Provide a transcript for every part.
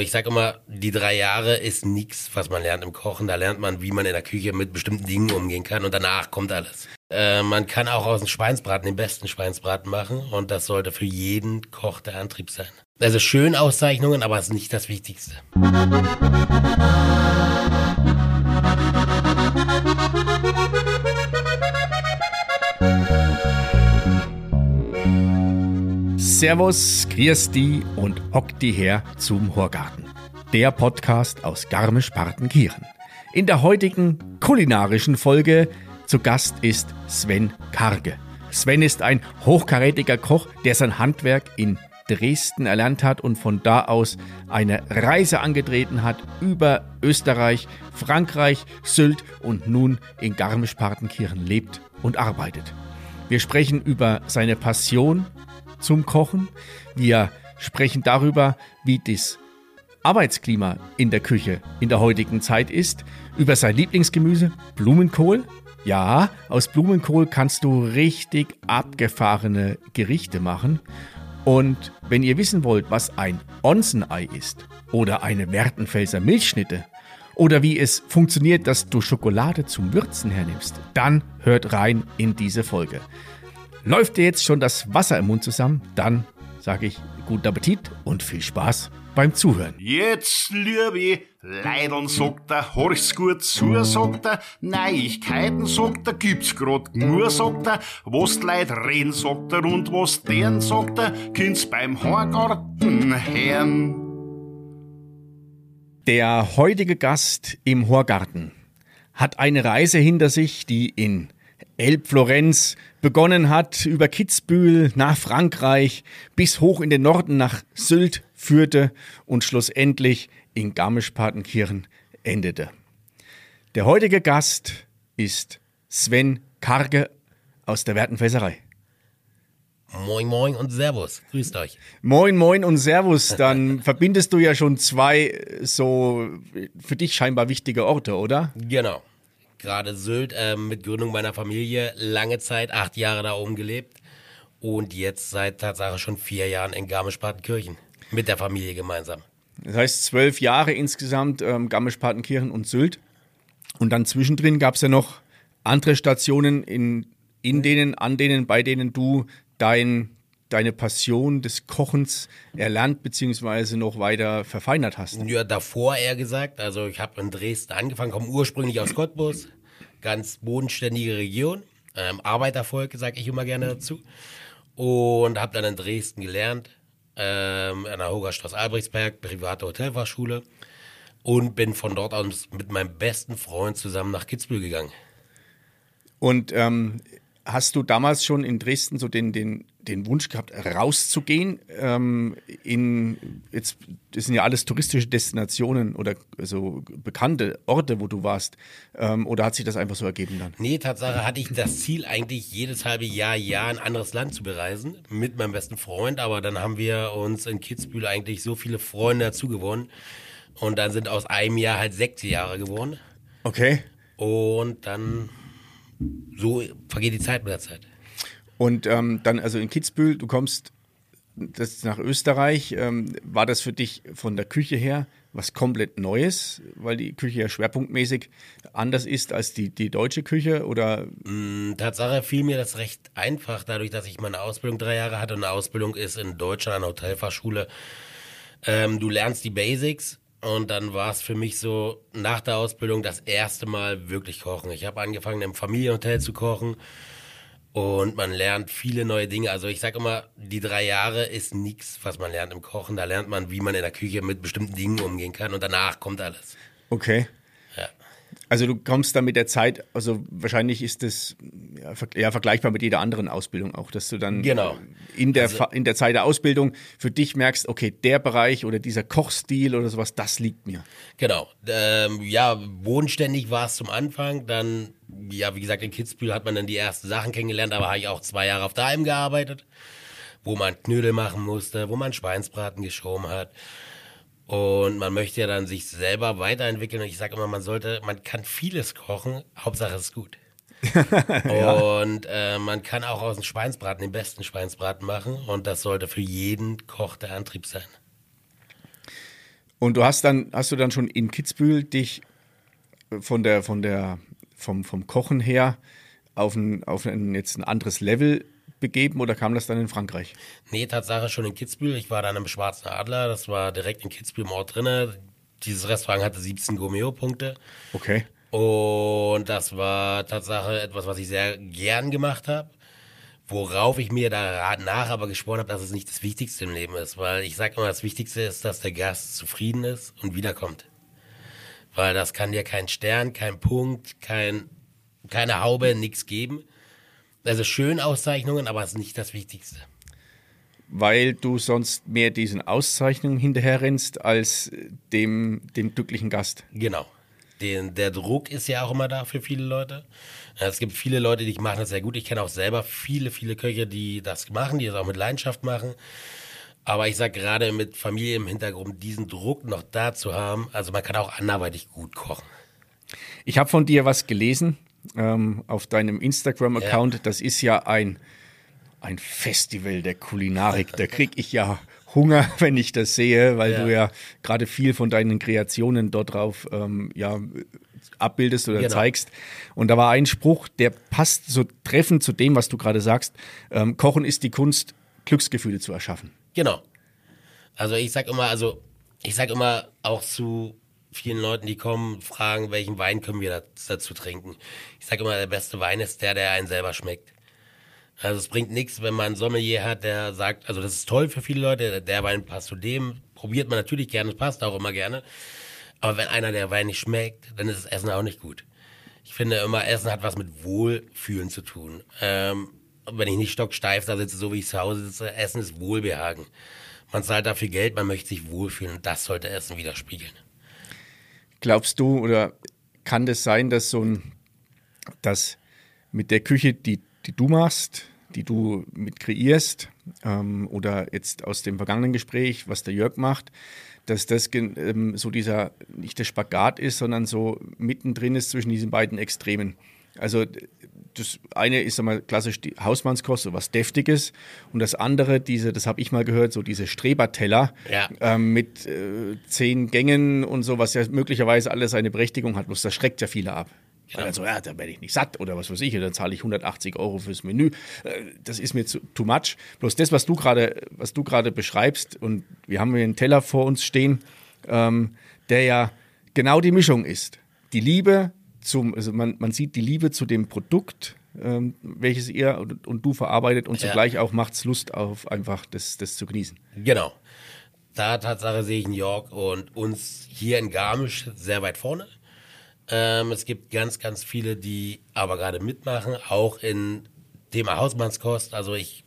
Ich sage immer, die drei Jahre ist nichts, was man lernt im Kochen. Da lernt man, wie man in der Küche mit bestimmten Dingen umgehen kann und danach kommt alles. Äh, man kann auch aus dem Schweinsbraten den besten Schweinsbraten machen und das sollte für jeden Koch der Antrieb sein. Also schön Auszeichnungen, aber es ist nicht das Wichtigste. Servus, Christi und Okti her zum Horgarten. Der Podcast aus Garmisch-Partenkirchen. In der heutigen kulinarischen Folge zu Gast ist Sven Karge. Sven ist ein hochkarätiger Koch, der sein Handwerk in Dresden erlernt hat und von da aus eine Reise angetreten hat über Österreich, Frankreich, Sylt und nun in Garmisch-Partenkirchen lebt und arbeitet. Wir sprechen über seine Passion zum Kochen. Wir sprechen darüber, wie das Arbeitsklima in der Küche in der heutigen Zeit ist, über sein Lieblingsgemüse Blumenkohl. Ja, aus Blumenkohl kannst du richtig abgefahrene Gerichte machen. Und wenn ihr wissen wollt, was ein Onsenei ist oder eine Wertenfelser Milchschnitte oder wie es funktioniert, dass du Schokolade zum Würzen hernimmst, dann hört rein in diese Folge. Läuft dir jetzt schon das Wasser im Mund zusammen? Dann sage ich guten Appetit und viel Spaß beim Zuhören. Jetzt, liebe Leidern, sagt er, horch's gut zu, sagt er, Neuigkeiten, sagt er, gibt's grad nur, sagt er, was Leute reden, sagt er, und was deren, sagt er, kind's beim Horgarten hören. Der heutige Gast im Horgarten hat eine Reise hinter sich, die in Elbflorenz begonnen hat, über Kitzbühel nach Frankreich bis hoch in den Norden nach Sylt führte und schlussendlich in Garmisch-Partenkirchen endete. Der heutige Gast ist Sven Karge aus der Wertenfässerei. Moin, moin und Servus. Grüßt euch. Moin, moin und Servus. Dann verbindest du ja schon zwei so für dich scheinbar wichtige Orte, oder? Genau gerade Sylt, äh, mit Gründung meiner Familie, lange Zeit, acht Jahre da oben gelebt und jetzt seit Tatsache schon vier Jahren in Garmisch-Partenkirchen mit der Familie gemeinsam. Das heißt zwölf Jahre insgesamt ähm, Garmisch-Partenkirchen und Sylt. Und dann zwischendrin gab es ja noch andere Stationen, in, in denen, an denen, bei denen du dein deine Passion des Kochens erlernt bzw. noch weiter verfeinert hast? Ja, davor eher gesagt. Also ich habe in Dresden angefangen, komme ursprünglich aus Cottbus, ganz bodenständige Region, ähm, Arbeitervolk, sage ich immer gerne dazu. Und habe dann in Dresden gelernt, ähm, an der Hogerstraße Albrechtsberg, private Hotelfachschule. Und bin von dort aus mit meinem besten Freund zusammen nach Kitzbühel gegangen. Und ähm, hast du damals schon in Dresden so den, den den Wunsch gehabt, rauszugehen. Ähm, in, jetzt, das sind ja alles touristische Destinationen oder so bekannte Orte, wo du warst. Ähm, oder hat sich das einfach so ergeben dann? Nee, Tatsache hatte ich das Ziel, eigentlich jedes halbe Jahr, Jahr ein anderes Land zu bereisen. Mit meinem besten Freund. Aber dann haben wir uns in Kitzbühel eigentlich so viele Freunde dazu gewonnen. Und dann sind aus einem Jahr halt sechs Jahre geworden. Okay. Und dann so vergeht die Zeit mit der Zeit. Und ähm, dann also in Kitzbühel, du kommst das nach Österreich. Ähm, war das für dich von der Küche her was komplett Neues, weil die Küche ja schwerpunktmäßig anders ist als die, die deutsche Küche? Oder? Mm, Tatsache fiel mir das recht einfach, dadurch, dass ich meine Ausbildung drei Jahre hatte und eine Ausbildung ist in Deutschland an der Hotelfachschule. Ähm, du lernst die Basics und dann war es für mich so nach der Ausbildung das erste Mal wirklich kochen. Ich habe angefangen im Familienhotel zu kochen und man lernt viele neue Dinge. Also ich sage immer, die drei Jahre ist nichts, was man lernt im Kochen. Da lernt man, wie man in der Küche mit bestimmten Dingen umgehen kann. Und danach kommt alles. Okay. Also du kommst dann mit der Zeit, also wahrscheinlich ist das ja, ja, vergleichbar mit jeder anderen Ausbildung auch, dass du dann genau. in, der, also, in der Zeit der Ausbildung für dich merkst, okay, der Bereich oder dieser Kochstil oder sowas, das liegt mir. Genau. Ähm, ja, bodenständig war es zum Anfang, dann, ja, wie gesagt, in Kitzbühel hat man dann die ersten Sachen kennengelernt, aber habe ich auch zwei Jahre auf der Alm gearbeitet, wo man Knödel machen musste, wo man Schweinsbraten geschoben hat. Und man möchte ja dann sich selber weiterentwickeln. Und ich sage immer, man sollte, man kann vieles kochen, Hauptsache es ist gut. ja. Und äh, man kann auch aus dem Schweinsbraten den besten Schweinsbraten machen. Und das sollte für jeden Koch der Antrieb sein. Und du hast dann, hast du dann schon in Kitzbühel dich von der, von der, vom, vom Kochen her auf ein, auf ein jetzt ein anderes Level begeben oder kam das dann in Frankreich? Nee, Tatsache schon in Kitzbühel. Ich war dann im Schwarzen Adler, das war direkt in Kitzbühel im Ort drinne. Dieses Restaurant hatte 17 Gourmet-Punkte. Okay. Und das war Tatsache etwas, was ich sehr gern gemacht habe. Worauf ich mir danach aber geschworen habe, dass es nicht das Wichtigste im Leben ist. Weil ich sage immer, das Wichtigste ist, dass der Gast zufrieden ist und wiederkommt. Weil das kann dir kein Stern, kein Punkt, kein, keine Haube, nichts geben. Also schön Auszeichnungen, aber es ist nicht das Wichtigste. Weil du sonst mehr diesen Auszeichnungen hinterherrennst als dem, dem glücklichen Gast. Genau. Den, der Druck ist ja auch immer da für viele Leute. Es gibt viele Leute, die machen das sehr gut. Ich kenne auch selber viele, viele Köche, die das machen, die das auch mit Leidenschaft machen. Aber ich sage gerade mit Familie im Hintergrund, diesen Druck noch da zu haben, also man kann auch anderweitig gut kochen. Ich habe von dir was gelesen ähm, auf deinem Instagram-Account. Ja. Das ist ja ein, ein Festival der Kulinarik. Da kriege ich ja Hunger, wenn ich das sehe, weil ja. du ja gerade viel von deinen Kreationen dort drauf ähm, ja, abbildest oder genau. zeigst. Und da war ein Spruch, der passt so treffend zu dem, was du gerade sagst. Ähm, Kochen ist die Kunst, Glücksgefühle zu erschaffen. Genau. Also ich sag immer, also ich sag immer auch zu vielen Leuten, die kommen, fragen, welchen Wein können wir dazu trinken. Ich sage immer, der beste Wein ist der, der einen selber schmeckt. Also es bringt nichts, wenn man einen Sommelier hat, der sagt, also das ist toll für viele Leute, der Wein passt zu dem, probiert man natürlich gerne, passt auch immer gerne. Aber wenn einer der Wein nicht schmeckt, dann ist das Essen auch nicht gut. Ich finde immer, Essen hat was mit Wohlfühlen zu tun. Ähm, wenn ich nicht stocksteif da sitze, so wie ich zu Hause sitze, Essen ist Wohlbehagen. Man zahlt dafür Geld, man möchte sich wohlfühlen und das sollte Essen widerspiegeln. Glaubst du oder kann das sein, dass so ein, dass mit der Küche, die, die du machst, die du mit kreierst, ähm, oder jetzt aus dem vergangenen Gespräch, was der Jörg macht, dass das ähm, so dieser, nicht der Spagat ist, sondern so mittendrin ist zwischen diesen beiden Extremen. Also das eine ist einmal klassisch die Hausmannskost, so was Deftiges. Und das andere, diese, das habe ich mal gehört, so diese Streberteller ja. ähm, mit äh, zehn Gängen und so, was ja möglicherweise alles eine Berechtigung hat. Bloß das schreckt ja viele ab. Genau. Also, ja, da werde ich nicht satt oder was weiß ich, dann zahle ich 180 Euro fürs Menü. Äh, das ist mir zu, too much. Bloß das, was du gerade, was du gerade beschreibst, und wir haben hier einen Teller vor uns stehen, ähm, der ja genau die Mischung ist. Die Liebe zum, also man, man sieht die Liebe zu dem Produkt, ähm, welches ihr und, und, du verarbeitet und zugleich ja. auch macht es Lust auf einfach das, das zu genießen. Genau. Da Tatsache sehe ich New York und uns hier in Garmisch sehr weit vorne. Ähm, es gibt ganz, ganz viele, die aber gerade mitmachen, auch in Thema Hausmannskost. Also ich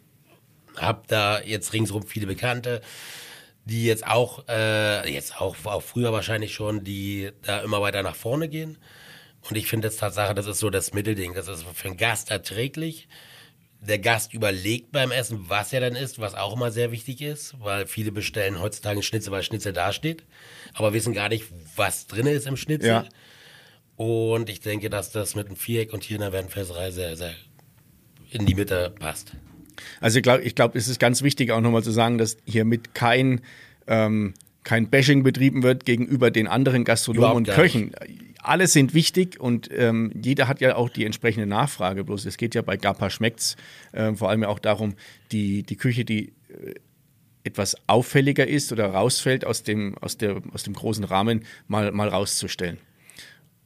habe da jetzt ringsrum viele Bekannte, die jetzt auch, äh, jetzt auch, auch früher wahrscheinlich schon, die da immer weiter nach vorne gehen. Und ich finde das Tatsache, das ist so das Mittelding. Das ist für einen Gast erträglich. Der Gast überlegt beim Essen, was er dann isst, was auch immer sehr wichtig ist, weil viele bestellen heutzutage Schnitzel, weil Schnitzel dasteht, aber wissen gar nicht, was drin ist im Schnitzel. Ja. Und ich denke, dass das mit einem Viereck und hier in der Wernfelserei sehr, sehr in die Mitte passt. Also ich glaube, ich glaub, es ist ganz wichtig auch nochmal zu sagen, dass hiermit kein, ähm, kein Bashing betrieben wird gegenüber den anderen Gastronomen und Köchen. Nicht alle sind wichtig und ähm, jeder hat ja auch die entsprechende Nachfrage. Bloß es geht ja bei Gapa schmeckt's äh, vor allem ja auch darum, die, die Küche, die äh, etwas auffälliger ist oder rausfällt aus dem, aus der, aus dem großen Rahmen, mal, mal rauszustellen.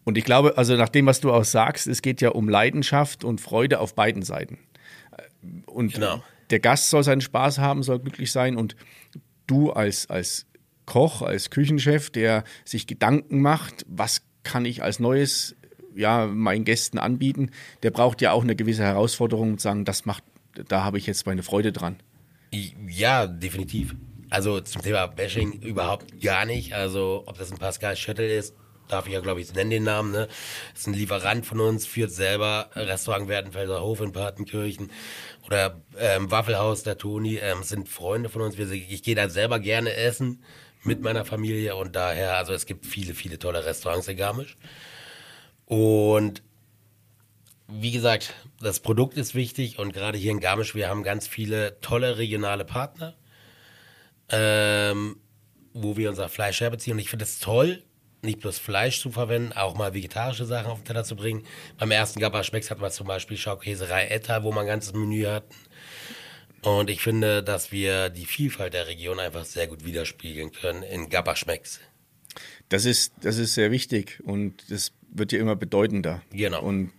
Und ich glaube, also nach dem, was du auch sagst, es geht ja um Leidenschaft und Freude auf beiden Seiten. Und genau. der Gast soll seinen Spaß haben, soll glücklich sein und du als, als Koch, als Küchenchef, der sich Gedanken macht, was kann ich als Neues ja, meinen Gästen anbieten, der braucht ja auch eine gewisse Herausforderung und sagen, das macht, da habe ich jetzt meine Freude dran. Ja, definitiv. Also zum Thema Bashing überhaupt gar nicht. Also ob das ein Pascal Schöttel ist, darf ich ja glaube ich nennen den Namen, ne? Ist ein Lieferant von uns, führt selber Restaurant Werdenfelser Hof in Partenkirchen oder ähm, Waffelhaus der Toni, ähm, sind Freunde von uns. Ich gehe da selber gerne essen mit meiner Familie und daher, also es gibt viele, viele tolle Restaurants in Garmisch. Und wie gesagt, das Produkt ist wichtig und gerade hier in Garmisch, wir haben ganz viele tolle regionale Partner, ähm, wo wir unser Fleisch herbeziehen. Und ich finde es toll, nicht bloß Fleisch zu verwenden, auch mal vegetarische Sachen auf den Teller zu bringen. Beim ersten Gabba Schmecks hat man zum Beispiel Schaukäserei Etta, wo man ein ganzes Menü hatten. Und ich finde, dass wir die Vielfalt der Region einfach sehr gut widerspiegeln können in Gabba Schmecks. Das ist, das ist sehr wichtig und das wird ja immer bedeutender. Genau. Und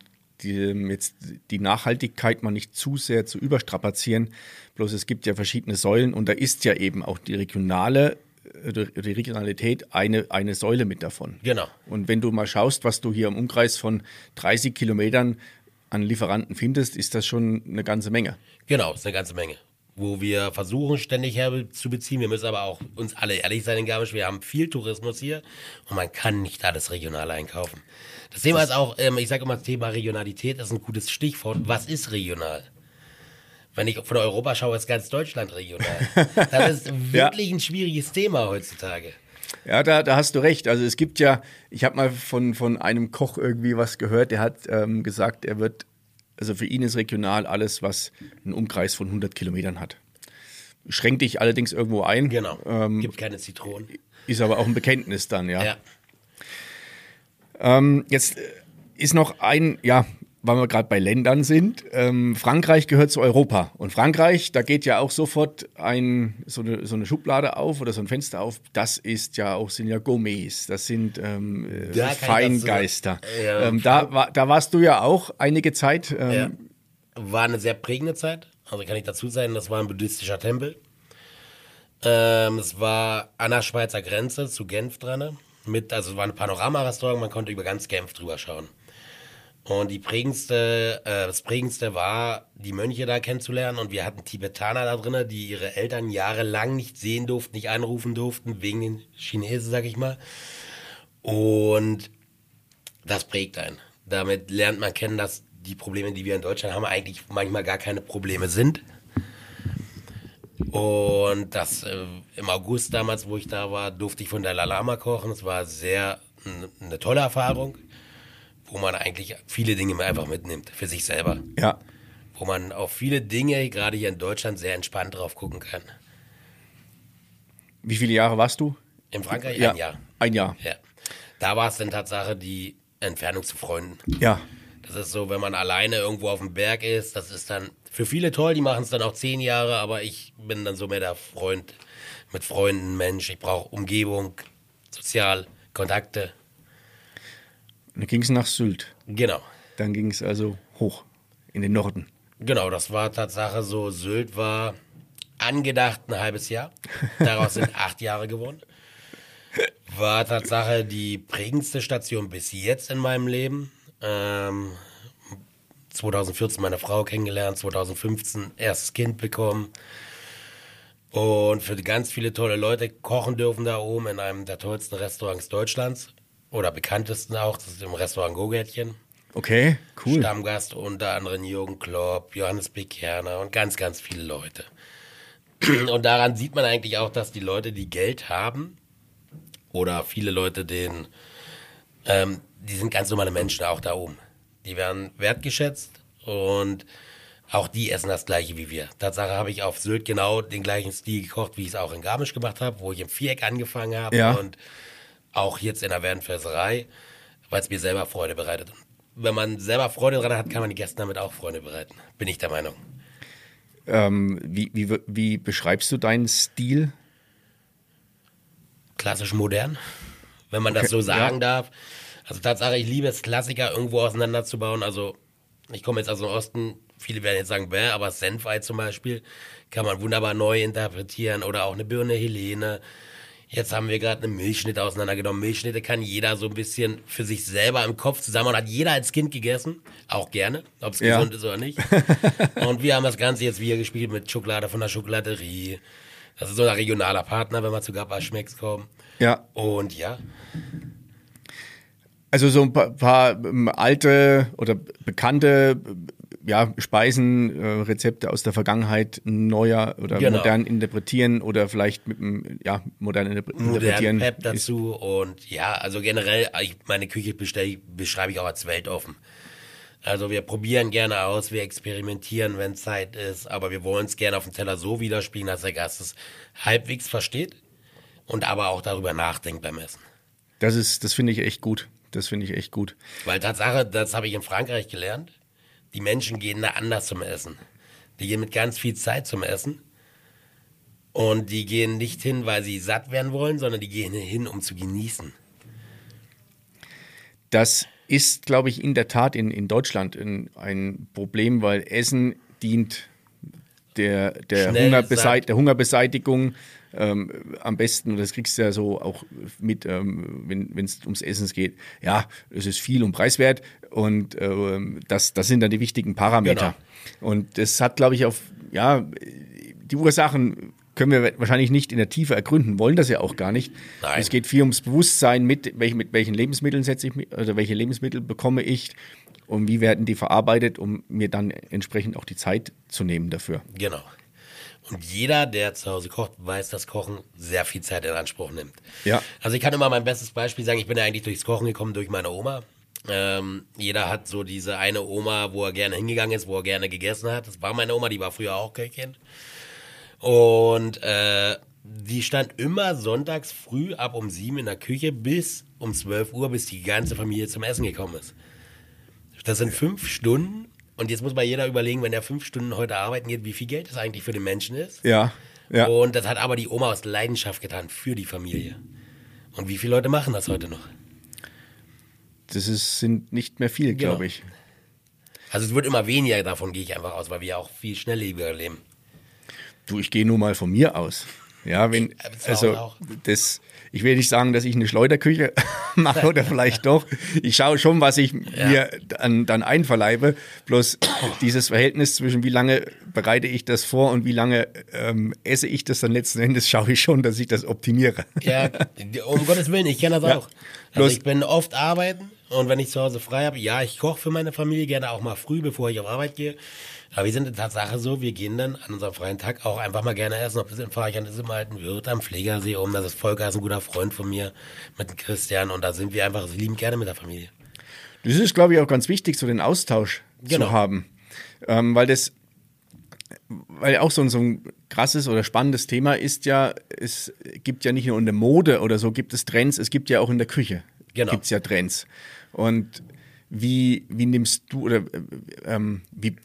die, jetzt die Nachhaltigkeit mal nicht zu sehr zu überstrapazieren. Bloß es gibt ja verschiedene Säulen und da ist ja eben auch die regionale äh, die Regionalität eine, eine Säule mit davon. Genau. Und wenn du mal schaust, was du hier im Umkreis von 30 Kilometern an Lieferanten findest, ist das schon eine ganze Menge. Genau, ist eine ganze Menge. Wo wir versuchen, ständig herzubeziehen. Wir müssen aber auch uns alle ehrlich sein in Garmisch. Wir haben viel Tourismus hier und man kann nicht alles regional einkaufen. Das Thema ist auch, ähm, ich sage immer, das Thema Regionalität ist ein gutes Stichwort. Was ist regional? Wenn ich von Europa schaue, ist ganz Deutschland regional. Das ist wirklich ja. ein schwieriges Thema heutzutage. Ja, da, da hast du recht. Also es gibt ja, ich habe mal von, von einem Koch irgendwie was gehört, der hat ähm, gesagt, er wird also für ihn ist regional alles, was einen Umkreis von 100 Kilometern hat. Schränkt dich allerdings irgendwo ein. Genau. Ähm, Gibt keine Zitronen. Ist aber auch ein Bekenntnis dann, ja. ja. Ähm, jetzt ist noch ein, ja, weil wir gerade bei Ländern sind. Ähm, Frankreich gehört zu Europa. Und Frankreich, da geht ja auch sofort ein, so, eine, so eine Schublade auf oder so ein Fenster auf. Das ist ja auch, sind ja Gourmets. Das sind ähm, da Feingeister. So, ja, ähm, da, war, da warst du ja auch einige Zeit. Ähm, ja. War eine sehr prägende Zeit. Also kann ich dazu sagen, das war ein buddhistischer Tempel. Ähm, es war an der Schweizer Grenze zu Genf dran. Mit, also es war ein Panoramarestaurant, man konnte über ganz Genf drüber schauen. Und die prägendste, äh, das prägendste war, die Mönche da kennenzulernen. Und wir hatten Tibetaner da drinnen, die ihre Eltern jahrelang nicht sehen durften, nicht anrufen durften, wegen den Chinesen, sag ich mal. Und das prägt einen. Damit lernt man kennen, dass die Probleme, die wir in Deutschland haben, eigentlich manchmal gar keine Probleme sind. Und das äh, im August damals, wo ich da war, durfte ich von Dalai Lama kochen. Es war sehr eine tolle Erfahrung wo man eigentlich viele Dinge einfach mitnimmt für sich selber. Ja. Wo man auf viele Dinge, gerade hier in Deutschland, sehr entspannt drauf gucken kann. Wie viele Jahre warst du? In Frankreich ja. ein Jahr. Ein Jahr. Ja. Da war es dann Tatsache die Entfernung zu Freunden. Ja. Das ist so, wenn man alleine irgendwo auf dem Berg ist, das ist dann für viele toll, die machen es dann auch zehn Jahre, aber ich bin dann so mehr der Freund mit Freunden, Mensch. Ich brauche Umgebung, sozial, Kontakte. Dann ging es nach Sylt. Genau. Dann ging es also hoch in den Norden. Genau, das war Tatsache so. Sylt war angedacht ein halbes Jahr. Daraus sind acht Jahre geworden. War Tatsache die prägendste Station bis jetzt in meinem Leben. Ähm, 2014 meine Frau kennengelernt, 2015 erstes Kind bekommen. Und für ganz viele tolle Leute kochen dürfen da oben in einem der tollsten Restaurants Deutschlands oder bekanntesten auch, das ist im Restaurant Gogärtchen. Okay, cool. Stammgast unter anderem Jürgen Klopp, Johannes Bekerner und ganz, ganz viele Leute. Und daran sieht man eigentlich auch, dass die Leute, die Geld haben, oder viele Leute, den, ähm, die sind ganz normale Menschen auch da oben. Die werden wertgeschätzt und auch die essen das gleiche wie wir. Tatsache habe ich auf Sylt genau den gleichen Stil gekocht, wie ich es auch in Garmisch gemacht habe, wo ich im Viereck angefangen habe. Ja. Und auch jetzt in der Werdenfelserei, weil es mir selber Freude bereitet. wenn man selber Freude dran hat, kann man die Gäste damit auch Freude bereiten. Bin ich der Meinung. Ähm, wie, wie, wie beschreibst du deinen Stil? Klassisch modern, wenn man das okay, so sagen ja. darf. Also Tatsache, ich liebe es, Klassiker irgendwo auseinanderzubauen. Also ich komme jetzt aus dem Osten, viele werden jetzt sagen, bäh, aber Senfei zum Beispiel kann man wunderbar neu interpretieren oder auch eine Birne Helene. Jetzt haben wir gerade eine Milchschnitte auseinandergenommen. Milchschnitte kann jeder so ein bisschen für sich selber im Kopf zusammen und hat jeder als Kind gegessen. Auch gerne, ob es ja. gesund ist oder nicht. und wir haben das Ganze jetzt wieder gespielt mit Schokolade von der Schokoladerie. Das ist so ein regionaler Partner, wenn wir zu Gabba Schmecks kommen. Ja. Und ja. Also so ein paar, paar ähm, alte oder bekannte ja, Speisen, äh, Rezepte aus der Vergangenheit neuer oder genau. modern interpretieren oder vielleicht mit einem ja, modernen Interpretieren. Modern Pep dazu und ja, also generell, ich, meine Küche bestell, beschreibe ich auch als weltoffen. Also wir probieren gerne aus, wir experimentieren, wenn Zeit ist, aber wir wollen es gerne auf dem Teller so widerspiegeln, dass der Gast es halbwegs versteht und aber auch darüber nachdenkt beim Essen. Das ist, das finde ich echt gut. Das finde ich echt gut. Weil Tatsache, das habe ich in Frankreich gelernt, die Menschen gehen da anders zum Essen. Die gehen mit ganz viel Zeit zum Essen. Und die gehen nicht hin, weil sie satt werden wollen, sondern die gehen hin, um zu genießen. Das ist, glaube ich, in der Tat in, in Deutschland ein, ein Problem, weil Essen dient der, der, Schnell Hungerbeseit der Hungerbeseitigung ähm, am besten, und das kriegst du ja so auch mit, ähm, wenn es ums Essen geht. Ja, es ist viel und preiswert und ähm, das, das sind dann die wichtigen Parameter. Und das hat, glaube ich, auf, ja, die Ursachen können wir wahrscheinlich nicht in der Tiefe ergründen, wollen das ja auch gar nicht. Nein. Es geht viel ums Bewusstsein, mit, welch, mit welchen Lebensmitteln setze ich mich, oder welche Lebensmittel bekomme ich und wie werden die verarbeitet, um mir dann entsprechend auch die Zeit zu nehmen dafür. Genau. Und jeder, der zu Hause kocht, weiß, dass Kochen sehr viel Zeit in Anspruch nimmt. Ja. Also ich kann immer mein bestes Beispiel sagen, ich bin ja eigentlich durchs Kochen gekommen durch meine Oma. Ähm, jeder hat so diese eine Oma, wo er gerne hingegangen ist, wo er gerne gegessen hat. Das war meine Oma, die war früher auch Köchin. Und äh, die stand immer sonntags früh ab um sieben in der Küche bis um 12 Uhr, bis die ganze Familie zum Essen gekommen ist. Das sind fünf Stunden. Und jetzt muss mal jeder überlegen, wenn er fünf Stunden heute arbeiten geht, wie viel Geld das eigentlich für den Menschen ist. Ja, ja. Und das hat aber die Oma aus Leidenschaft getan für die Familie. Und wie viele Leute machen das heute noch? Das ist, sind nicht mehr viel, Genau. glaube ich. Also es wird immer weniger, davon gehe ich einfach aus, weil wir auch viel schnelllebiger leben. Du, ich gehe nur mal von mir aus. Ja, wenn, Ja, zu also das, ich will nicht sagen, dass ich eine Schleuderküche mache oder vielleicht doch. Ich schaue schon, was ich mir dann, dann einverleibe. Bloß dieses Verhältnis zwischen wie lange bereite ich das vor und wie lange ähm, esse ich das dann letzten Endes, schaue ich schon, dass ich das optimiere. Ja, um Gottes Willen, ich kenne das Ja. auch. Also Bloß- ich bin oft arbeiten und wenn ich zu Hause frei habe, ja, ich koche für meine Familie gerne auch mal früh, bevor ich auf Arbeit gehe. Aber wir sind in Tatsache so, wir gehen dann an unserem freien Tag auch einfach mal gerne essen. Ob das in Fahrrad ist im alten Wirt, am Pflegersee um. Das ist Volker, ist ein guter Freund von mir mit Christian und da sind wir einfach lieben gerne mit der Familie. Das ist, glaube ich, auch ganz wichtig, so den Austausch Genau. zu haben. Ähm, weil das, weil auch so ein, so ein krasses oder spannendes Thema ist ja, es gibt ja nicht nur in der Mode oder so, gibt es Trends, es gibt ja auch in der Küche. Genau. Gibt es ja Trends. Und wie, wie nimmst du oder äh, ähm, wie,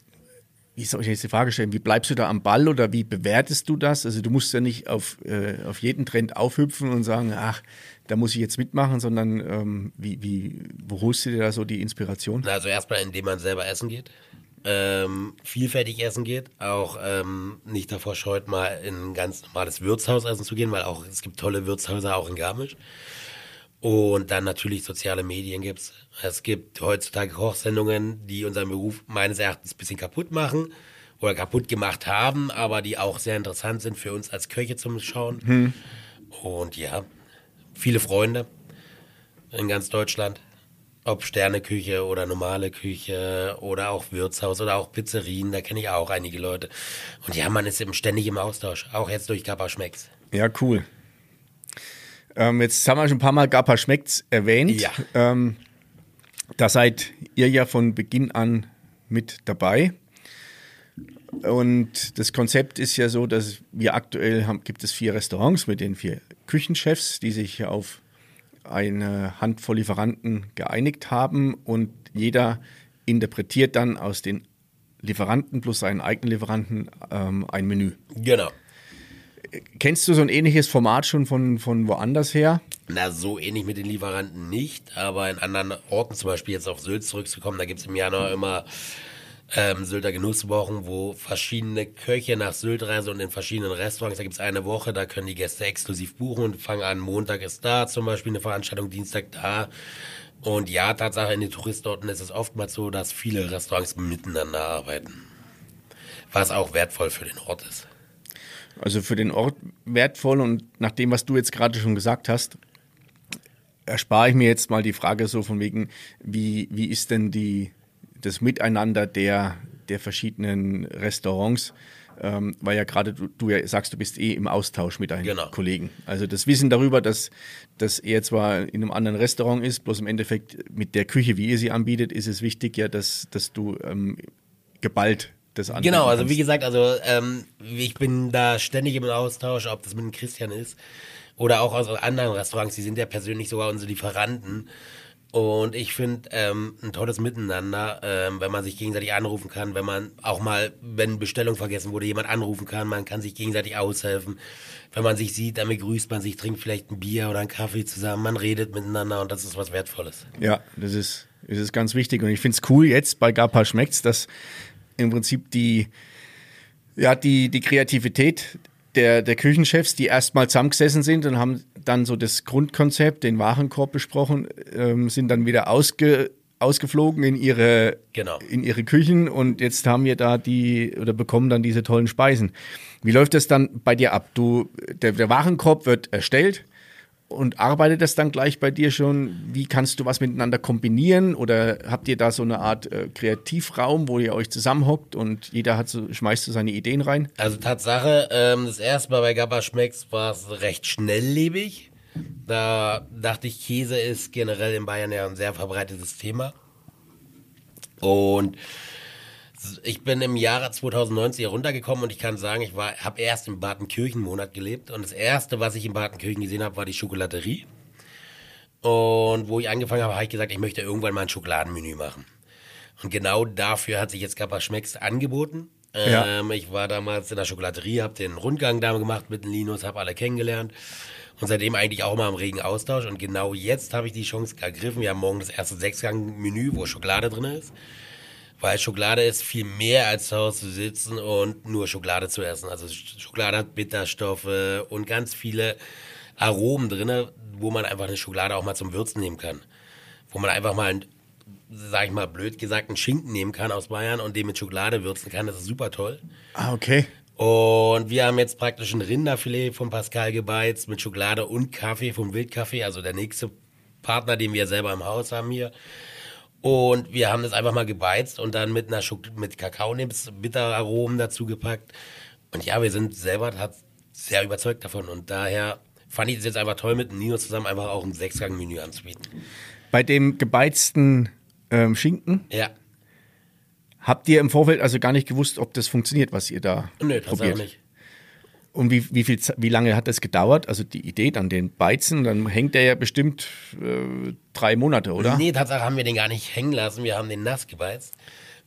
wie soll ich jetzt die Frage stellen, wie bleibst du da am Ball oder wie bewertest du das? Also du musst ja nicht auf, äh, auf jeden Trend aufhüpfen und sagen, ach, da muss ich jetzt mitmachen, sondern ähm, wie, wie, wo holst du dir da so die Inspiration? Also erstmal, indem man selber essen geht. Ähm, vielfältig essen geht, auch ähm, nicht davor scheut, mal in ein ganz normales Wirtshaus essen zu gehen, weil auch es gibt tolle Wirtshäuser auch in Garmisch. Und dann natürlich soziale Medien gibt's. Es gibt heutzutage Kochsendungen, die unseren Beruf meines Erachtens ein bisschen kaputt machen oder kaputt gemacht haben, aber die auch sehr interessant sind für uns als Köche zum Schauen. Und ja, viele Freunde in ganz Deutschland. Ob Sterneküche oder normale Küche oder auch Wirtshaus oder auch Pizzerien, da kenne ich auch einige Leute. Und ja, man ist eben ständig im Austausch, auch jetzt durch Kappa Schmecks. Ja, cool. Ähm, jetzt haben wir schon ein paar Mal Gappa schmeckt's erwähnt. Ja. Ähm, da seid ihr ja von Beginn an mit dabei. Und das Konzept ist ja so, dass wir aktuell haben, gibt es vier Restaurants mit den vier Küchenchefs, die sich auf eine Handvoll Lieferanten geeinigt haben und jeder interpretiert dann aus den Lieferanten plus seinen eigenen Lieferanten ähm, ein Menü. Genau. Kennst du so ein ähnliches Format schon von, von woanders her? Na, so ähnlich mit den Lieferanten nicht, aber in anderen Orten, zum Beispiel jetzt auf Sylt zurückzukommen, da gibt's im Januar immer ähm, Sylter Genusswochen, wo verschiedene Köche nach Sylt reisen und in verschiedenen Restaurants. Da gibt's eine Woche, da können die Gäste exklusiv buchen und fangen an, Montag ist da zum Beispiel eine Veranstaltung, Dienstag da. Und ja, Tatsache, in den Touristenorten ist es oftmals so, dass viele Restaurants miteinander arbeiten. Was auch wertvoll für den Ort ist. Also für den Ort wertvoll und nach dem, was du jetzt gerade schon gesagt hast, erspare ich mir jetzt mal die Frage so von wegen, wie, wie ist denn die, das Miteinander der, der verschiedenen Restaurants? Ähm, weil ja gerade du, du ja sagst, du bist eh im Austausch mit deinen Genau. Kollegen. Also das Wissen darüber, dass, dass er zwar in einem anderen Restaurant ist, bloß im Endeffekt mit der Küche, wie ihr sie anbietet, ist es wichtig ja, dass, dass du ähm, geballt das anbieten Genau, also wie gesagt, also ähm, ich bin da ständig im Austausch, ob das mit dem Christian ist Oder auch aus anderen Restaurants, die sind ja persönlich sogar unsere Lieferanten. Und ich finde ähm, ein tolles Miteinander, ähm, wenn man sich gegenseitig anrufen kann, wenn man auch mal, wenn Bestellung vergessen wurde, jemand anrufen kann, man kann sich gegenseitig aushelfen. Wenn man sich sieht, dann begrüßt man sich, trinkt vielleicht ein Bier oder einen Kaffee zusammen, man redet miteinander und das ist was Wertvolles. Ja, das ist, das ist ganz wichtig. Und ich finde es cool jetzt bei Gapa schmeckt's, dass im Prinzip die, ja, die, die Kreativität der, der Küchenchefs, die erstmal zusammengesessen sind und haben dann so das Grundkonzept, den Warenkorb besprochen, ähm, sind dann wieder ausge, ausgeflogen in ihre, Genau. in ihre Küchen und jetzt haben wir da die oder bekommen dann diese tollen Speisen. Wie läuft das dann bei dir ab? Du, der, der Warenkorb wird erstellt und arbeitet das dann gleich bei dir schon? Wie kannst du was miteinander kombinieren oder habt ihr da so eine Art äh, Kreativraum, wo ihr euch zusammenhockt und jeder hat so, schmeißt so seine Ideen rein? Also Tatsache, ähm, das erste Mal bei Gabba Schmecks war es recht schnelllebig. Da dachte ich, Käse ist generell in Bayern ja ein sehr verbreitetes Thema. Und ich bin im Jahre 2019 hier runtergekommen und ich kann sagen, ich habe erst im Badenkirchen einen Monat gelebt und das erste, was ich in Badenkirchen gesehen habe, war die Schokolaterie. Und wo ich angefangen habe, habe ich gesagt, ich möchte irgendwann mal ein Schokoladenmenü machen. Und genau dafür hat sich jetzt Kappa Schmecks angeboten. Ja. Ähm, ich war damals in der Schokolaterie, habe den Rundgang da gemacht mit Linus, habe alle kennengelernt und seitdem eigentlich auch immer im regen Austausch. Und genau jetzt habe ich die Chance ergriffen. Wir haben morgen das erste Sechsgang-Menü, wo Schokolade drin ist. Weil Schokolade ist viel mehr als zu Hause zu sitzen und nur Schokolade zu essen. Also Schokolade hat Bitterstoffe und ganz viele Aromen drin, wo man einfach eine Schokolade auch mal zum Würzen nehmen kann. Wo man einfach mal, sag ich mal blöd gesagt, einen Schinken nehmen kann aus Bayern und den mit Schokolade würzen kann. Das ist super toll. Ah, okay. Und wir haben jetzt praktisch ein Rinderfilet von Pascal gebeizt mit Schokolade und Kaffee vom Wildkaffee, also der nächste Partner, den wir selber im Haus haben hier. Und wir haben das einfach mal gebeizt und dann mit einer Schok mit Kakaonips, Bitteraromen dazu gepackt. Und ja, wir sind selber hat sehr überzeugt davon. Und daher fand ich es jetzt einfach toll, mit Nino zusammen einfach auch ein Sechsgang-Menü anzubieten. Bei dem gebeizten ähm, Schinken Ja. habt ihr im Vorfeld also gar nicht gewusst, ob das funktioniert, was ihr da Nö, probiert. nicht. Und wie, wie, viel, wie lange hat das gedauert? Also die Idee dann den Beizen, dann hängt der ja bestimmt äh, drei Monate, oder? Nee, Tatsache haben wir den gar nicht hängen lassen. Wir haben den nass gebeizt.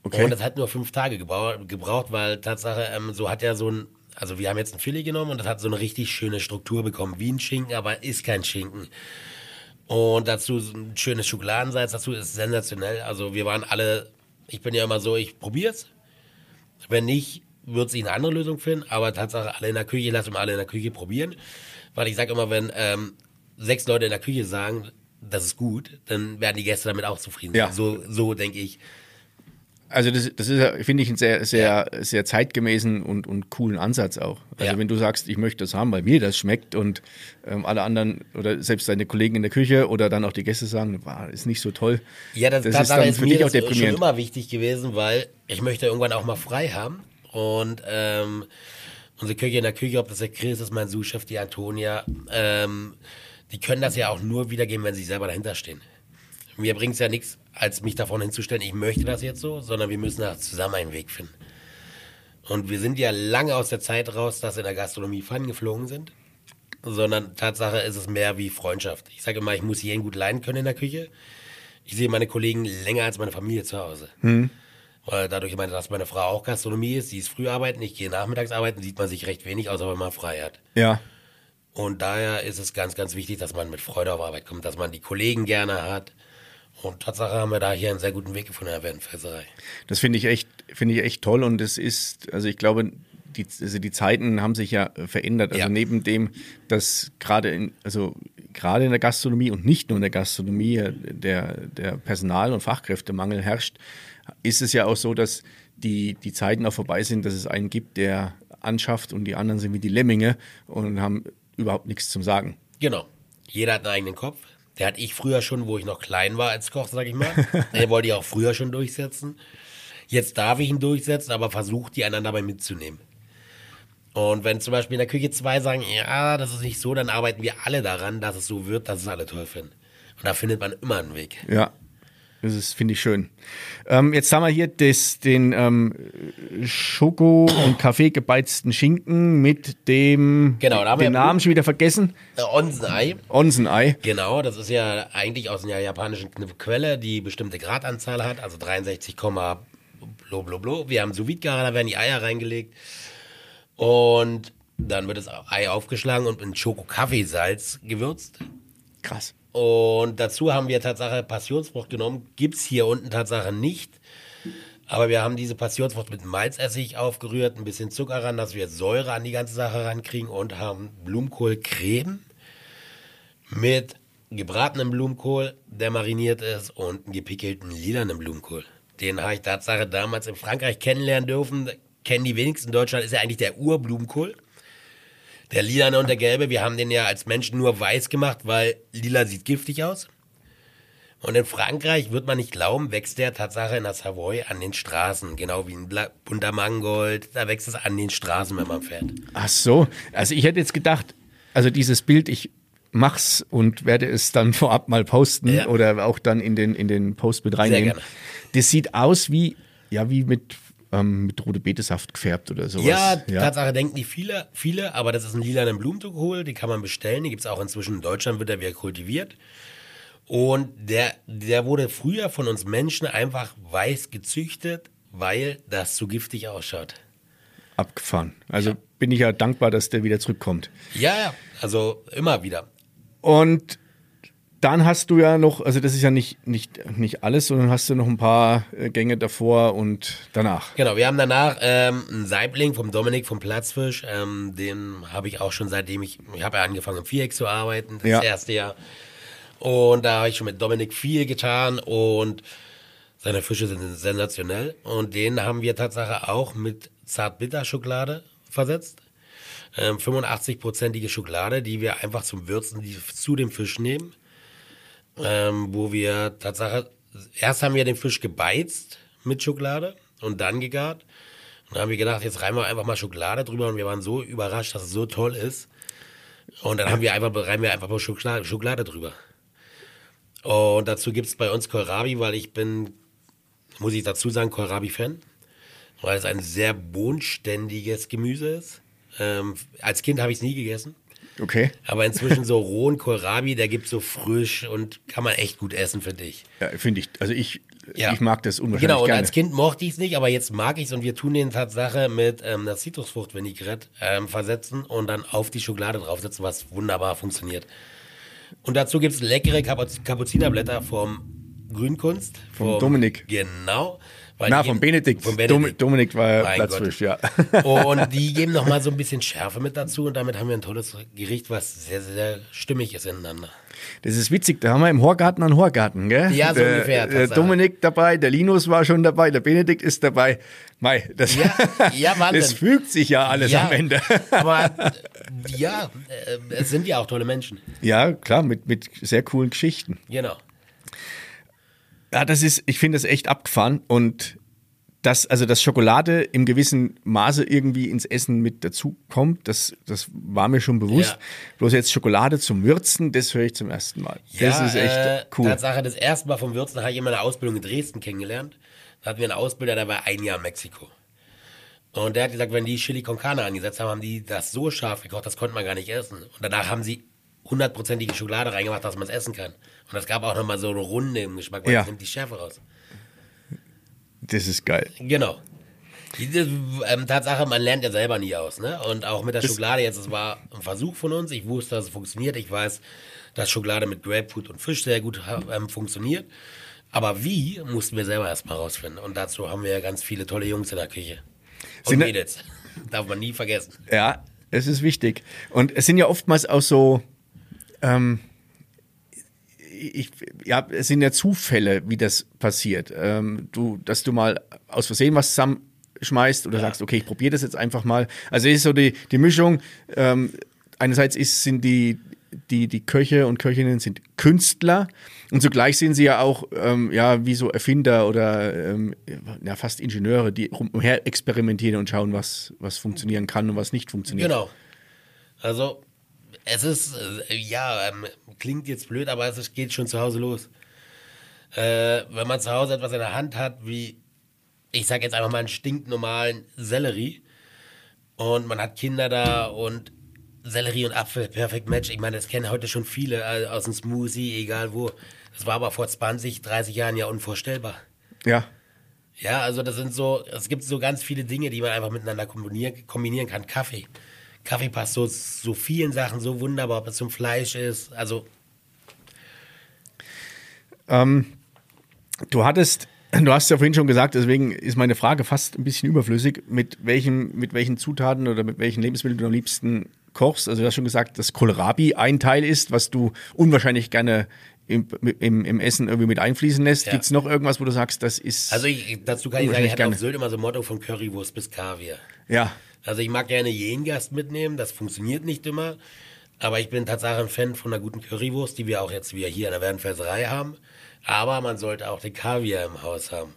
Okay. Und das hat nur fünf Tage gebraucht, weil Tatsache, ähm, so hat er so ein, also wir haben jetzt ein Filet genommen und das hat so eine richtig schöne Struktur bekommen, wie ein Schinken, aber ist kein Schinken. Und dazu so ein schönes Schokoladensalz, dazu ist sensationell. Also wir waren alle, ich bin ja immer so, ich probier's. Wenn nicht, wird sich eine andere Lösung finden. Aber Tatsache, alle in der Küche, lass mal alle in der Küche probieren. Weil ich sage immer, wenn ähm, sechs Leute in der Küche sagen, das ist gut, dann werden die Gäste damit auch zufrieden sein. Ja. So, so denke ich. Also das, das ist, finde ich, einen sehr, sehr, sehr zeitgemäßen und, und coolen Ansatz auch. Also Ja. wenn du sagst, ich möchte das haben, weil mir das schmeckt und ähm, alle anderen oder selbst deine Kollegen in der Küche oder dann auch die Gäste sagen, wow, ist nicht so toll. Ja, das, das ist dann ist für mir dich auch das schon deprimierend. immer wichtig gewesen, weil ich möchte irgendwann auch mal frei haben. Und ähm, unsere Küche in der Küche, ob das der Chris ist, mein Sous-Chef, die Antonia, ähm, die können das ja auch nur wiedergeben, wenn sie selber dahinter stehen. Mir bringt es ja nichts, als mich davon hinzustellen, ich möchte das jetzt so, sondern wir müssen da zusammen einen Weg finden. Und wir sind ja lange aus der Zeit raus, dass in der Gastronomie Pfannen geflogen sind. Sondern Tatsache ist es mehr wie Freundschaft. Ich sage immer, ich muss jeden gut leiden können in der Küche. Ich sehe meine Kollegen länger als meine Familie zu Hause. Weil dadurch, ich meine, dass meine Frau auch Gastronomie ist, sie ist früh arbeiten, ich gehe nachmittags arbeiten, sieht man sich recht wenig, außer wenn man frei hat. Ja, Und daher ist es ganz, ganz wichtig, dass man mit Freude auf Arbeit kommt, dass man die Kollegen gerne hat. Und Tatsache haben wir da hier einen sehr guten Weg gefunden in der Werdenfelserei. das finde ich echt, finde ich echt toll und es ist, also ich glaube, die, also die Zeiten haben sich ja äh, verändert. Also Ja. neben dem, dass gerade in, also gerade in der Gastronomie und nicht nur in der Gastronomie äh, der, der Personal- und Fachkräftemangel herrscht, ist es ja auch so, dass die, die Zeiten auch vorbei sind, dass es einen gibt, der anschafft und die anderen sind wie die Lemminge und haben überhaupt nichts zum Sagen. Genau. Jeder hat einen eigenen Kopf. Der hatte ich früher schon, wo ich noch klein war als Koch, sag ich mal. Den wollte ich auch früher schon durchsetzen. Jetzt darf ich ihn durchsetzen, aber versucht die anderen dabei mitzunehmen. Und wenn zum Beispiel in der Küche zwei sagen, ja, das ist nicht so, dann arbeiten wir alle daran, dass es so wird, dass es alle toll finden. Und da findet man immer einen Weg. Ja. Das ist, finde ich schön. Ähm, jetzt haben wir hier das, den ähm, Schoko- und Kaffee gebeizten Schinken mit dem Genau, da haben wir den Namen schon wieder vergessen. Äh, Onsenei. Onsenei. Genau, das ist ja eigentlich aus einer japanischen Quelle, die bestimmte Gradanzahl hat, also 63, blo blo blo. Wir haben sous da werden die Eier reingelegt und dann wird das Ei aufgeschlagen und mit Schoko-Kaffeesalz gewürzt. Krass. Und dazu haben wir Tatsache Passionsfrucht genommen. Gibt's hier unten Tatsache nicht. Aber wir haben diese Passionsfrucht mit Malzessig aufgerührt, ein bisschen Zucker ran, dass wir Säure an die ganze Sache rankriegen und haben Blumenkohlcreme mit gebratenem Blumenkohl, der mariniert ist und einen gepickelten lilanen Blumenkohl. Den habe ich Tatsache damals in Frankreich kennenlernen dürfen. Kennen die wenigsten in Deutschland, ist ja eigentlich der Urblumenkohl. Der lilane und der gelbe, wir haben den ja als Menschen nur weiß gemacht, weil lila sieht giftig aus. Und in Frankreich, wird man nicht glauben, wächst der Tatsache in der Savoy an den Straßen. Genau wie ein bunter Mangold. Da wächst es an den Straßen, wenn man fährt. Ach so. Also ich hätte jetzt gedacht, also dieses Bild, ich mach's und werde es dann vorab mal posten Ja. oder auch dann in den, in den Post mit reinnehmen. Das sieht aus wie, ja, wie mit, ähm, mit rote Betesaft gefärbt oder sowas. Ja, Tatsache denken die viele, viele, aber das ist ein lilaner Blumenkohl, den kann man bestellen. Den gibt es auch inzwischen in Deutschland, wird er wieder kultiviert. Und der, der wurde früher von uns Menschen einfach weiß gezüchtet, weil das zu giftig ausschaut. Abgefahren. Also bin ich ja dankbar, dass der wieder zurückkommt. Ja, ja, also immer wieder. Und dann hast du ja noch, also das ist ja nicht, nicht, nicht alles, sondern hast du noch ein paar äh, Gänge davor und danach. Genau, wir haben danach ähm, einen Saibling vom Dominik vom Platzfisch. Ähm, den habe ich auch schon seitdem ich, ich habe ja angefangen im Viereck zu arbeiten, das Ja. erste Jahr. Und da habe ich schon mit Dominik viel getan und seine Fische sind sensationell. Und den haben wir Tatsache auch mit Zartbitterschokolade versetzt. Ähm, 85-prozentige Schokolade, die wir einfach zum Würzen die, zu dem Fisch nehmen. Ähm, wo wir Tatsache, erst haben wir den Fisch gebeizt mit Schokolade und dann gegart. Und dann haben wir gedacht, jetzt reiben wir einfach mal Schokolade drüber und wir waren so überrascht, dass es so toll ist. Und dann haben wir einfach, reiben wir einfach mal Schokolade, Schokolade drüber. Und dazu gibt es bei uns Kohlrabi, weil ich bin, muss ich dazu sagen, Kohlrabi-Fan. Weil es ein sehr bodenständiges Gemüse ist. Ähm, als Kind habe ich es nie gegessen. Okay. Aber inzwischen so rohen Kohlrabi, der gibt so frisch und kann man echt gut essen, finde ich. Ja, finde ich, also ich, Ja. ich mag das unwahrscheinlich Genau, und gerne. als Kind mochte ich es nicht, aber jetzt mag ich es und wir tun den Tatsache mit ähm, einer Zitrusfrucht-Vinaigrette ähm, versetzen und dann auf die Schokolade draufsetzen, was wunderbar funktioniert. Und dazu gibt es leckere Kapuz Kapuzinerblätter vom Grünkunst. Vom Dominik. Genau. Na, von Benedikt. Von Benedikt. Dominik war Mein Platzfisch, ja. Und die geben nochmal so ein bisschen Schärfe mit dazu und damit haben wir ein tolles Gericht, was sehr, sehr stimmig ist ineinander. Das ist witzig, da haben wir im Horgarten einen Horgarten, gell? Ja, so der, ungefähr, Der Tatsache. Dominik dabei, der Linus war schon dabei, der Benedikt ist dabei. Mei, das, Ja, ja, das fügt sich ja alles ja, am Ende. Aber äh, ja, äh, es sind ja auch tolle Menschen. Ja, klar, mit, mit sehr coolen Geschichten. Genau. Ja, das ist, ich finde das echt abgefahren und dass, also dass Schokolade im gewissen Maße irgendwie ins Essen mit dazu kommt, das, das war mir schon bewusst. Ja. Bloß jetzt Schokolade zum Würzen, das höre ich zum ersten Mal. das ist echt äh, cool. Tatsache, das erste Mal vom Würzen habe ich in meiner Ausbildung in Dresden kennengelernt. Da hatten wir einen Ausbilder, der war ein Jahr in Mexiko. Und der hat gesagt, wenn die Chili con Carne angesetzt haben, haben die das so scharf gekocht, das konnte man gar nicht essen. Und danach haben sie hundertprozentige Schokolade reingemacht, dass man es essen kann. Und das gab auch nochmal so eine Runde im Geschmack, weil Ja. das nimmt die Schärfe raus. Das ist geil. Genau. Diese ähm, Tatsache, man lernt ja selber nie aus, ne? Und auch mit der Schokolade jetzt, es war ein Versuch von uns. Ich wusste, dass es funktioniert. Ich weiß, dass Schokolade mit Grapefruit und Fisch sehr gut ähm, funktioniert. Aber wie, mussten wir selber erstmal rausfinden. Und dazu haben wir ja ganz viele tolle Jungs in der Küche. Und Sind Mädels. Darf man nie vergessen. Ja, es ist wichtig. Und es sind ja oftmals auch so, ähm, ich, ja, es sind ja Zufälle, wie das passiert. Ähm, du, dass du mal aus Versehen was zusammenschmeißt oder sagst, okay, ich probiere das jetzt einfach mal. Also es ist so die, die Mischung. Ähm, einerseits ist, sind die, die, die Köche und Köchinnen sind Künstler und zugleich sind sie ja auch ähm, ja, wie so Erfinder oder ähm, ja, fast Ingenieure, die umher experimentieren und schauen, was, was funktionieren kann und was nicht funktioniert. Genau. Also, es ist, äh, ja, ähm, klingt jetzt blöd, aber es geht schon zu Hause los. Äh, wenn man zu Hause etwas in der Hand hat, wie, ich sag jetzt einfach mal einen stinknormalen Sellerie und man hat Kinder da und Sellerie und Apfel, perfekt Match. Ich meine, das kennen heute schon viele äh, aus dem Smoothie, egal wo. Das war aber vor 20, 30 Jahren ja unvorstellbar. Ja. Ja, also das sind so, es gibt so ganz viele Dinge, die man einfach miteinander kombinieren, kombinieren kann. Kaffee. Kaffee passt so, so vielen Sachen so wunderbar, ob es zum Fleisch ist. Also Ähm, du hattest, du hast ja vorhin schon gesagt, deswegen ist meine Frage fast ein bisschen überflüssig, mit welchen, mit welchen Zutaten oder mit welchen Lebensmitteln du am liebsten kochst. Also du hast schon gesagt, dass Kohlrabi ein Teil ist, was du unwahrscheinlich gerne im, im, im Essen irgendwie mit einfließen lässt. Ja. Gibt es noch irgendwas, wo du sagst, das ist. Also ich, dazu kann ich sagen, ich hatte auf. Sylt immer so ein Motto von Currywurst bis Kaviar. ja. Also ich mag gerne jeden Gast mitnehmen, das funktioniert nicht immer. Aber ich bin tatsächlich ein Fan von einer guten Currywurst, die wir auch jetzt wieder hier in der Werdenfelserei haben. Aber man sollte auch den Kaviar im Haus haben.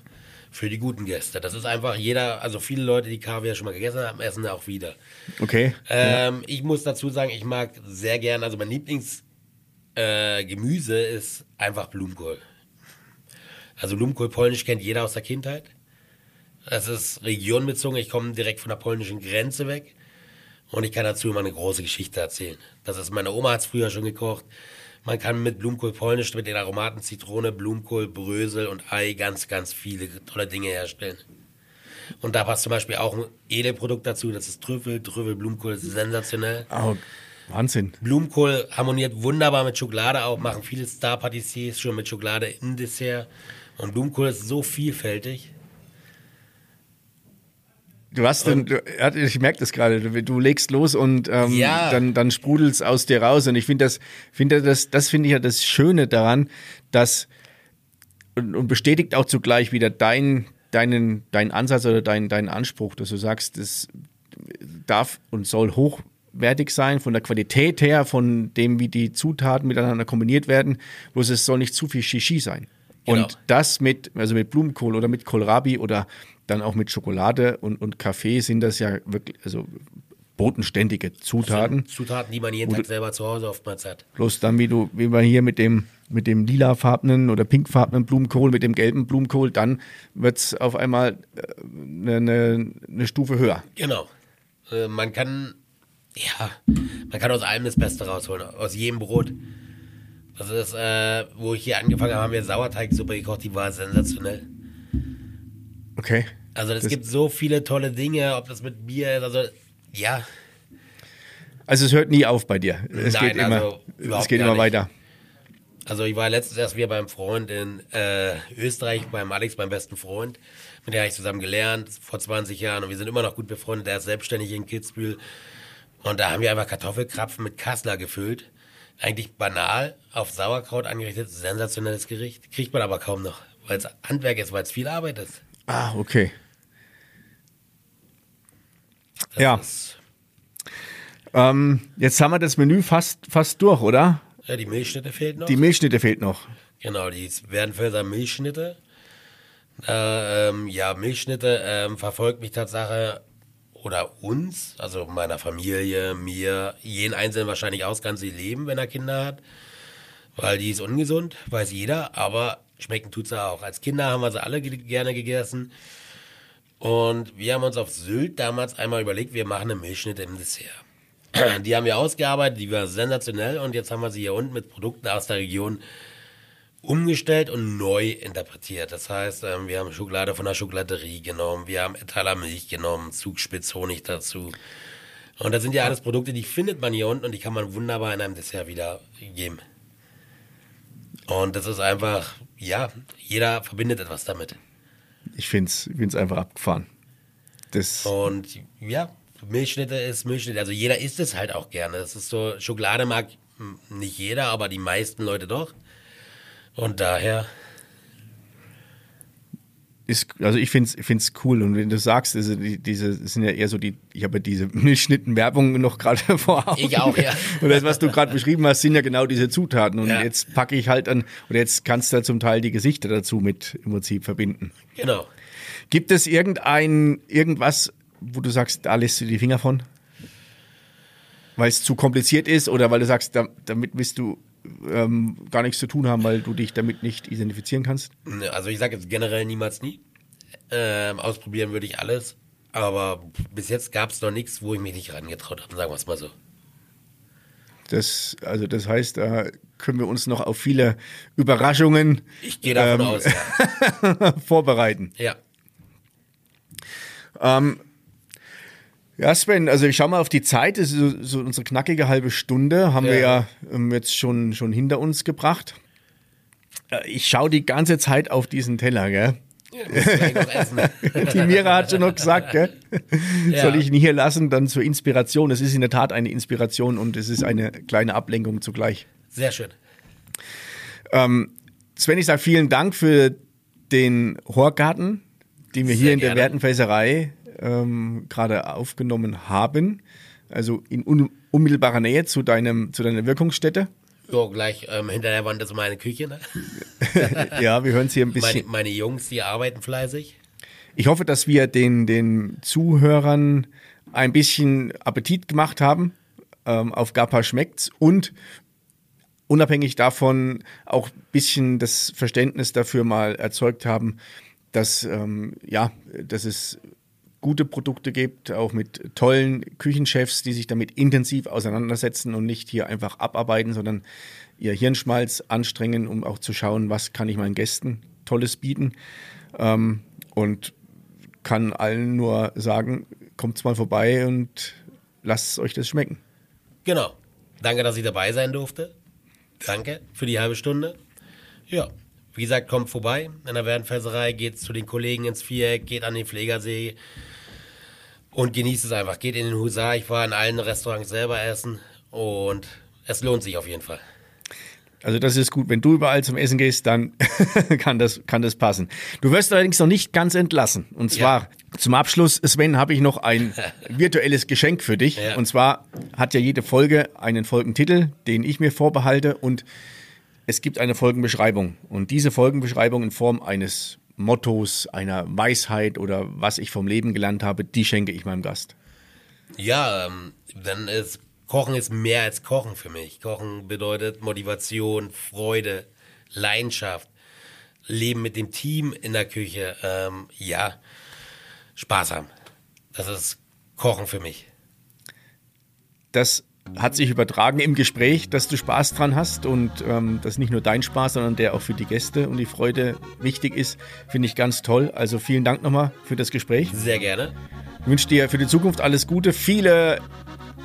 Für die guten Gäste. Das ist einfach jeder, also viele Leute, die Kaviar schon mal gegessen haben, essen auch wieder. Okay. Ähm, Ich muss dazu sagen, ich mag sehr gern, also mein Lieblingsgemüse äh, ist einfach Blumenkohl. Also Blumenkohl polnisch kennt jeder aus der Kindheit. Das ist regionbezogen. Ich komme direkt von der polnischen Grenze weg. Und ich kann dazu immer eine große Geschichte erzählen. Das ist, meine Oma hat es früher schon gekocht. Man kann mit Blumenkohl polnisch, mit den Aromaten Zitrone, Blumenkohl, Brösel und Ei ganz, ganz viele tolle Dinge herstellen. Und da passt zum Beispiel auch ein Edelprodukt dazu. Das ist Trüffel. Trüffel, Blumenkohl ist sensationell. Oh, Wahnsinn. Blumenkohl harmoniert wunderbar mit Schokolade auch, machen viele Star-Patissiers schon mit Schokolade im Dessert. Und Blumenkohl ist so vielfältig. Du hast den, du, ich merke das gerade, du, du legst los und ähm, Ja. dann, dann sprudelt's aus dir raus. Und ich finde das, finde das, das finde ich ja das Schöne daran, dass und, und bestätigt auch zugleich wieder dein, deinen, deinen Ansatz oder deinen, deinen Anspruch, dass du sagst, das darf und soll hochwertig sein, von der Qualität her, von dem, wie die Zutaten miteinander kombiniert werden, bloß es soll nicht zu viel Shishi sein. Genau. Und das mit, also mit Blumenkohl oder mit Kohlrabi oder dann auch mit Schokolade und, und Kaffee sind das ja wirklich, also bodenständige Zutaten. Zutaten, die man jeden Tag selber zu Hause oftmals hat. Bloß dann, wie du, wie wir hier mit dem, mit dem lilafarbenen oder pinkfarbenen Blumenkohl, mit dem gelben Blumenkohl, dann wird's auf einmal eine, eine, eine Stufe höher. Genau. Äh, man kann, ja, man kann aus allem das Beste rausholen. Aus jedem Brot. Das ist, äh, wo ich hier angefangen habe, haben wir Sauerteigsuppe gekocht, die war sensationell. Okay. Also es gibt so viele tolle Dinge, ob das mit Bier ist, also ja, Also es hört nie auf bei dir. Es Nein, geht immer, also überhaupt es geht immer nicht. weiter. Also ich war letztens erst wieder beim Freund in äh, Österreich, beim Alex, meinem besten Freund. Mit dem habe ich zusammen gelernt, vor 20 Jahren. Und wir sind immer noch gut befreundet. Der ist selbstständig in Kitzbühel. Und da haben wir einfach Kartoffelkrapfen mit Kassler gefüllt. Eigentlich banal, auf Sauerkraut angerichtet, sensationelles Gericht. Kriegt man aber kaum noch, weil es Handwerk ist, weil es viel Arbeit ist. Ah, okay. Das Ja. Ähm, jetzt haben wir das Menü fast, fast durch, oder? ja, die Milchschnitte fehlt noch. Die Milchschnitte fehlt noch. Genau, die Werdenfelser Milchschnitte. Äh, ähm, ja, Milchschnitte ähm, verfolgt mich Tatsache oder uns, also meiner Familie, mir, jeden Einzelnen wahrscheinlich aus ganze Leben, wenn er Kinder hat. Weil die ist ungesund, weiß jeder, aber schmecken tut sie auch. Als Kinder haben wir sie alle ge- gerne gegessen. Und wir haben uns auf Sylt damals einmal überlegt, wir machen eine Milchschnitte im Dessert. Die haben wir ausgearbeitet, die war sensationell und jetzt haben wir sie hier unten mit Produkten aus der Region umgestellt und neu interpretiert. Das heißt, ähm, wir haben Schokolade von der Schokolaterie genommen, wir haben Etaler Milch genommen, Zugspitzhonig dazu. Und das sind ja alles Produkte, die findet man hier unten und die kann man wunderbar in einem Dessert wieder geben. Und das ist einfach, ja, jeder verbindet etwas damit. Ich finde es find's einfach abgefahren. Das, Und ja, Milchschnitte ist Milchschnitte. Also jeder isst es halt auch gerne. Das ist so, Schokolade mag hm, nicht jeder, aber die meisten Leute doch. Und daher, ist, also ich finde es cool und wenn du sagst, also die, diese das sind ja eher so die, ich habe ja diese Milchschnitten-Werbung noch gerade vor Augen. Ich auch, ja. Und das, was du gerade beschrieben hast, sind ja genau diese Zutaten und Ja. jetzt packe ich halt an, oder jetzt kannst du halt zum Teil die Gesichter dazu mit im Prinzip verbinden. genau. Gibt es irgendein, irgendwas, wo du sagst, da lässt du die Finger von? Weil es zu kompliziert ist oder weil du sagst, da, damit bist du ähm, gar nichts zu tun haben, weil du dich damit nicht identifizieren kannst? Also ich sage jetzt generell niemals nie. Ähm, ausprobieren würde ich alles. Aber bis jetzt gab es noch nichts, wo ich mich nicht rangetraut habe, sagen wir es mal so. Das, also das heißt, da können wir uns noch auf viele Überraschungen Ich gehe davon Ähm. aus, ja. vorbereiten. ja. Ja, Sven, also ich schau mal auf die Zeit, das ist so, so unsere knackige halbe Stunde, haben wir ja Ja. ähm, jetzt schon, schon hinter uns gebracht. Äh, Ich schaue die ganze Zeit auf diesen Teller, gell? ja. Die Mira hat schon noch gesagt, gell? Ja. Soll ich ihn hier lassen, dann zur Inspiration. Es ist in der Tat eine Inspiration und es ist eine kleine Ablenkung zugleich. Sehr schön. Sven, ich sage vielen Dank für den Horgarten, den wir Sehr hier in der gerne. Wertenfässerei ähm, gerade aufgenommen haben. Also in un unmittelbarer Nähe zu, deinem, zu deiner Wirkungsstätte. So, gleich ähm, hinter der Wand ist meine Küche. Ne? Ja, wir hören es hier ein Meine, bisschen. meine Jungs, die arbeiten fleißig. Ich hoffe, dass wir den, den Zuhörern ein bisschen Appetit gemacht haben. Ähm, auf Gapa schmeckt's und unabhängig davon auch ein bisschen das Verständnis dafür mal erzeugt haben, dass, ähm, ja, dass es gute Produkte gibt, auch mit tollen Küchenchefs, die sich damit intensiv auseinandersetzen und nicht hier einfach abarbeiten, sondern ihr Hirnschmalz anstrengen, um auch zu schauen, was kann ich meinen Gästen Tolles bieten. Ähm, und kann allen nur sagen, kommt's mal vorbei und lasst euch das schmecken. Genau. Danke, dass ich dabei sein durfte. Danke für die halbe Stunde. Ja, wie gesagt, kommt vorbei. In der Werdenfelserei geht zu den Kollegen ins Viereck, geht an den Pflegersee und genießt es einfach. Geht in den Husar. Ich war in allen Restaurants selber essen und es lohnt sich auf jeden Fall. Also das ist gut. Wenn du überall zum Essen gehst, dann kann das, kann das passen. Du wirst allerdings noch nicht ganz entlassen. Und zwar zum Abschluss, Sven, habe ich noch ein virtuelles Geschenk für dich. Ja. Und zwar hat ja jede Folge einen Folgentitel, den ich mir vorbehalte. Und es gibt eine Folgenbeschreibung. Und diese Folgenbeschreibung in Form eines Mottos, einer Weisheit oder was ich vom Leben gelernt habe, die schenke ich meinem Gast. Ja, ähm, dann ist Kochen ist mehr als Kochen für mich. Kochen bedeutet Motivation, Freude, Leidenschaft, Leben mit dem Team in der Küche. Ähm, ja, Spaß haben. Das ist Kochen für mich. Das hat sich übertragen im Gespräch, dass du Spaß dran hast und ähm, dass nicht nur dein Spaß, sondern der auch für die Gäste und die Freude wichtig ist, finde ich ganz toll. Also vielen Dank nochmal für das Gespräch. Sehr gerne. Ich wünsche dir für die Zukunft alles Gute, viele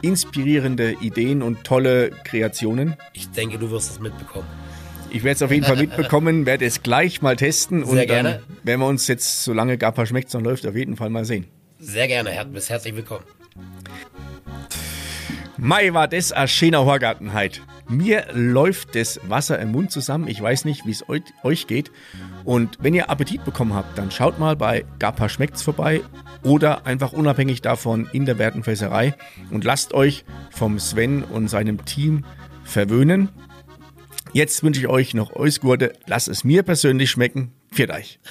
inspirierende Ideen und tolle Kreationen. Ich denke, du wirst es mitbekommen. Ich werde es auf jeden Fall mitbekommen, werde es gleich mal testen und Sehr dann gerne. werden wir uns jetzt, solange Gapa schmeckt, noch läuft, auf jeden Fall mal sehen. Sehr gerne. Bist herzlich willkommen. Mai war das ein schöner Horgartenheit. Mir läuft das Wasser im Mund zusammen. Ich weiß nicht, wie es eu- euch geht. Und wenn ihr Appetit bekommen habt, dann schaut mal bei Gapa Schmeckt's vorbei oder einfach unabhängig davon in der Wertenfässerei und lasst euch vom Sven und seinem Team verwöhnen. Jetzt wünsche ich euch noch Eusgurde. Lasst es mir persönlich schmecken. Viert euch.